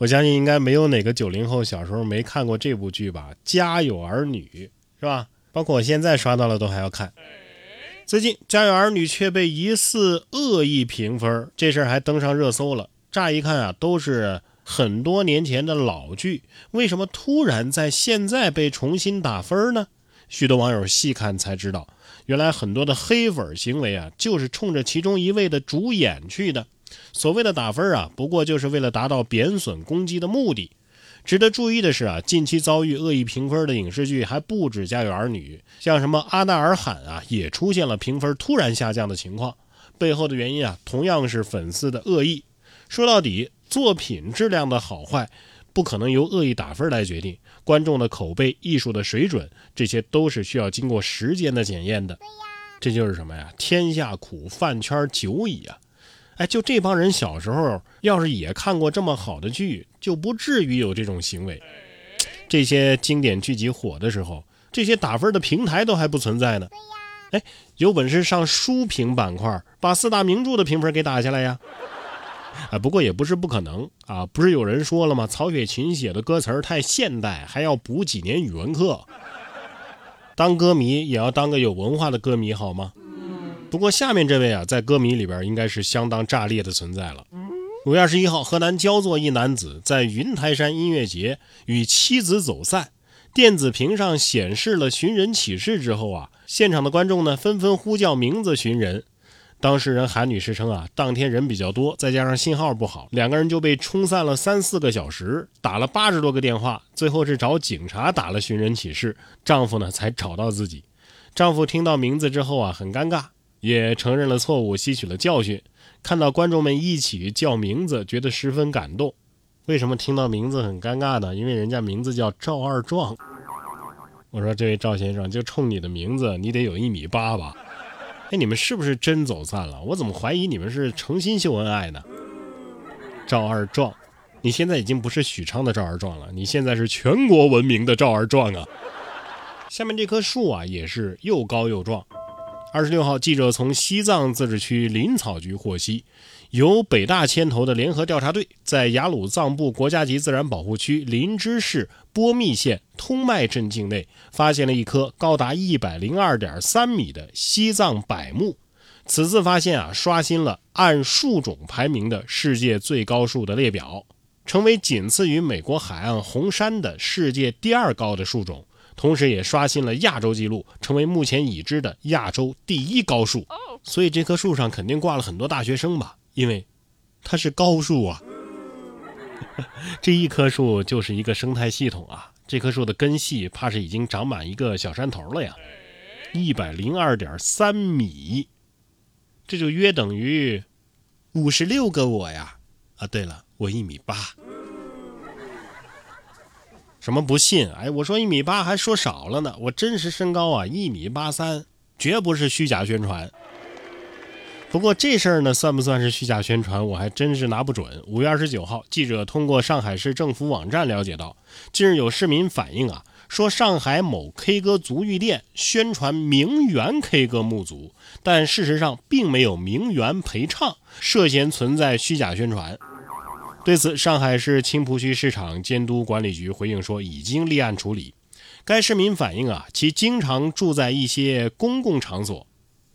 我相信应该没有哪个九零后小时候没看过这部剧吧，《家有儿女》是吧？包括我现在刷到了都还要看。最近《家有儿女》却被疑似恶意评分，这事儿还登上热搜了。乍一看啊，都是很多年前的老剧，为什么突然在现在被重新打分呢？许多网友细看才知道，原来很多的黑粉行为啊，就是冲着其中一位的主演去的。所谓的打分啊，不过就是为了达到贬损攻击的目的。值得注意的是啊，近期遭遇恶意评分的影视剧还不止《家有儿女》，像什么《阿娜尔罕》啊，也出现了评分突然下降的情况。背后的原因啊，同样是粉丝的恶意。说到底，作品质量的好坏不可能由恶意打分来决定，观众的口碑、艺术的水准，这些都是需要经过时间的检验的。这就是什么呀？天下苦，饭圈久矣啊！哎，就这帮人小时候要是也看过这么好的剧，就不至于有这种行为。这些经典剧集火的时候，这些打分的平台都还不存在呢。哎，有本事上书评板块，把四大名著的评分给打下来呀！啊，不过也不是不可能啊。不是有人说了吗？曹雪芹写的歌词太现代，还要补几年语文课。当歌迷也要当个有文化的歌迷，好吗？不过下面这位啊，在歌迷里边应该是相当炸裂的存在了。五月二十一号，河南焦作一男子在云台山音乐节与妻子走散，电子屏上显示了寻人启事之后啊，现场的观众呢纷纷呼叫名字寻人。当事人韩女士称啊，当天人比较多，再加上信号不好，两个人就被冲散了三四个小时，打了八十多个电话，最后是找警察打了寻人启事，丈夫呢才找到自己。丈夫听到名字之后啊，很尴尬。也承认了错误，吸取了教训。看到观众们一起叫名字，觉得十分感动。为什么听到名字很尴尬呢？因为人家名字叫赵二壮。我说这位赵先生，就冲你的名字，你得有一米八吧？哎，你们是不是真走散了？我怎么怀疑你们是诚心秀恩爱呢？赵二壮，你现在已经不是许昌的赵二壮了，你现在是全国闻名的赵二壮啊！下面这棵树啊，也是又高又壮。二十六号，记者从西藏自治区林草局获悉，由北大牵头的联合调查队在雅鲁藏布国家级自然保护区林芝市波密县通麦镇境内，发现了一棵高达一百零二点三米的西藏柏木。此次发现啊，刷新了按树种排名的世界最高树的列表，成为仅次于美国海岸红杉的世界第二高的树种。同时也刷新了亚洲纪录，成为目前已知的亚洲第一高树。所以这棵树上肯定挂了很多大学生吧？因为它是高树啊。这一棵树就是一个生态系统啊。这棵树的根系怕是已经长满一个小山头了呀。一百零二点三米，这就约等于五十六个我呀。啊，对了，我一米八。什么不信？哎，我说一米八还说少了呢，我真实身高啊一米八三，绝不是虚假宣传。不过这事儿呢，算不算是虚假宣传，我还真是拿不准。五月二十九号，记者通过上海市政府网站了解到，近日有市民反映啊，说上海某 K 歌足浴店宣传名媛 K 歌沐足，但事实上并没有名媛陪唱，涉嫌存在虚假宣传。对此，上海市青浦区市场监督管理局回应说，已经立案处理。该市民反映啊，其经常住在一些公共场所，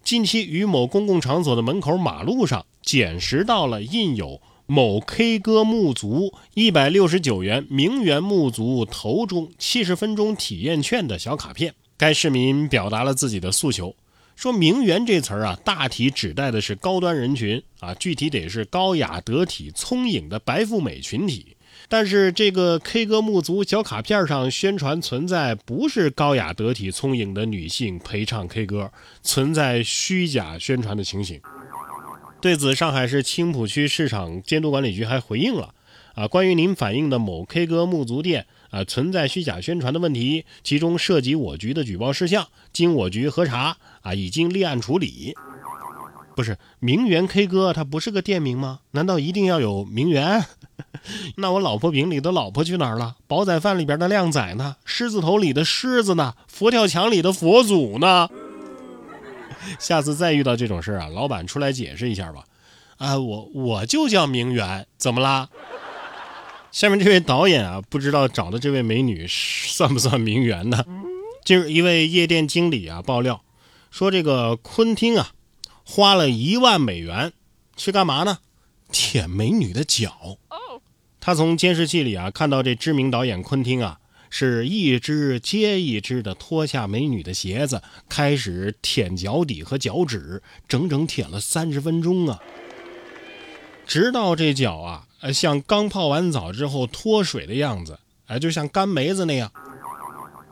近期于某公共场所的门口马路上捡拾到了印有“某 K 歌沐足一百六十九元名媛沐足头中七十分钟体验券”的小卡片。该市民表达了自己的诉求。说“名媛”这词儿啊，大体指代的是高端人群啊，具体得是高雅得体、聪颖的白富美群体。但是这个 K 歌沐足小卡片上宣传存在不是高雅得体、聪颖的女性陪唱 K 歌，存在虚假宣传的情形。对此，上海市青浦区市场监督管理局还回应了啊，关于您反映的某 K 歌沐足店。啊，存在虚假宣传的问题，其中涉及我局的举报事项，经我局核查，啊，已经立案处理。不是名媛 K 歌，它不是个店名吗？难道一定要有名媛？那我老婆饼里的老婆去哪儿了？煲仔饭里边的靓仔呢？狮子头里的狮子呢？佛跳墙里的佛祖呢？下次再遇到这种事啊，老板出来解释一下吧。啊，我我就叫名媛，怎么啦？下面这位导演啊，不知道找的这位美女算不算名媛呢？近日，一位夜店经理啊爆料说，这个昆汀啊，花了一万美元去干嘛呢？舔美女的脚。他从监视器里啊看到这知名导演昆汀啊，是一只接一只的脱下美女的鞋子，开始舔脚底和脚趾，整整舔了三十分钟啊，直到这脚啊。呃，像刚泡完澡之后脱水的样子，哎，就像干梅子那样。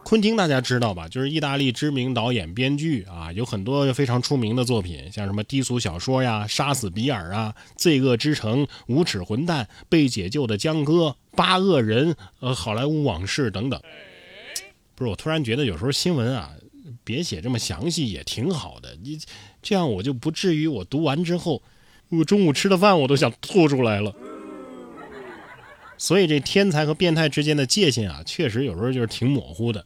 昆汀大家知道吧？就是意大利知名导演、编剧啊，有很多非常出名的作品，像什么低俗小说呀、杀死比尔啊、罪恶之城、无耻混蛋、被解救的江哥、八恶人、呃，好莱坞往事等等。不是，我突然觉得有时候新闻啊，别写这么详细也挺好的，你这样我就不至于我读完之后，我中午吃的饭我都想吐出来了。所以这天才和变态之间的界限啊，确实有时候就是挺模糊的。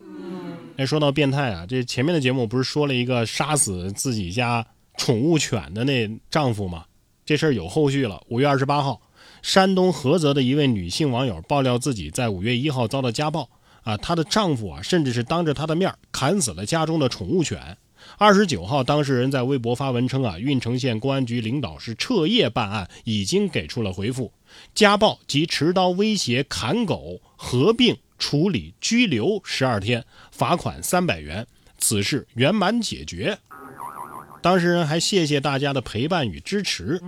哎，说到变态啊，这前面的节目不是说了一个杀死自己家宠物犬的那丈夫吗？这事儿有后续了。五月二十八号，山东菏泽的一位女性网友爆料自己在五月一号遭到家暴啊，她的丈夫啊，甚至是当着她的面砍死了家中的宠物犬。二十九号，当事人在微博发文称啊，郓城县公安局领导是彻夜办案，已经给出了回复。家暴及持刀威胁砍狗合并处理，拘留十二天，罚款三百元，此事圆满解决。当事人还谢谢大家的陪伴与支持。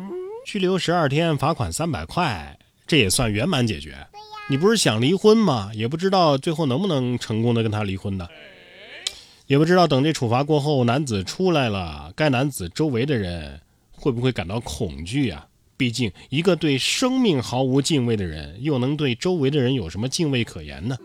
拘留十二天，罚款三百块，这也算圆满解决？你不是想离婚吗？也不知道最后能不能成功的跟他离婚呢？也不知道等这处罚过后，男子出来了，该男子周围的人会不会感到恐惧啊？毕竟，一个对生命毫无敬畏的人，又能对周围的人有什么敬畏可言呢？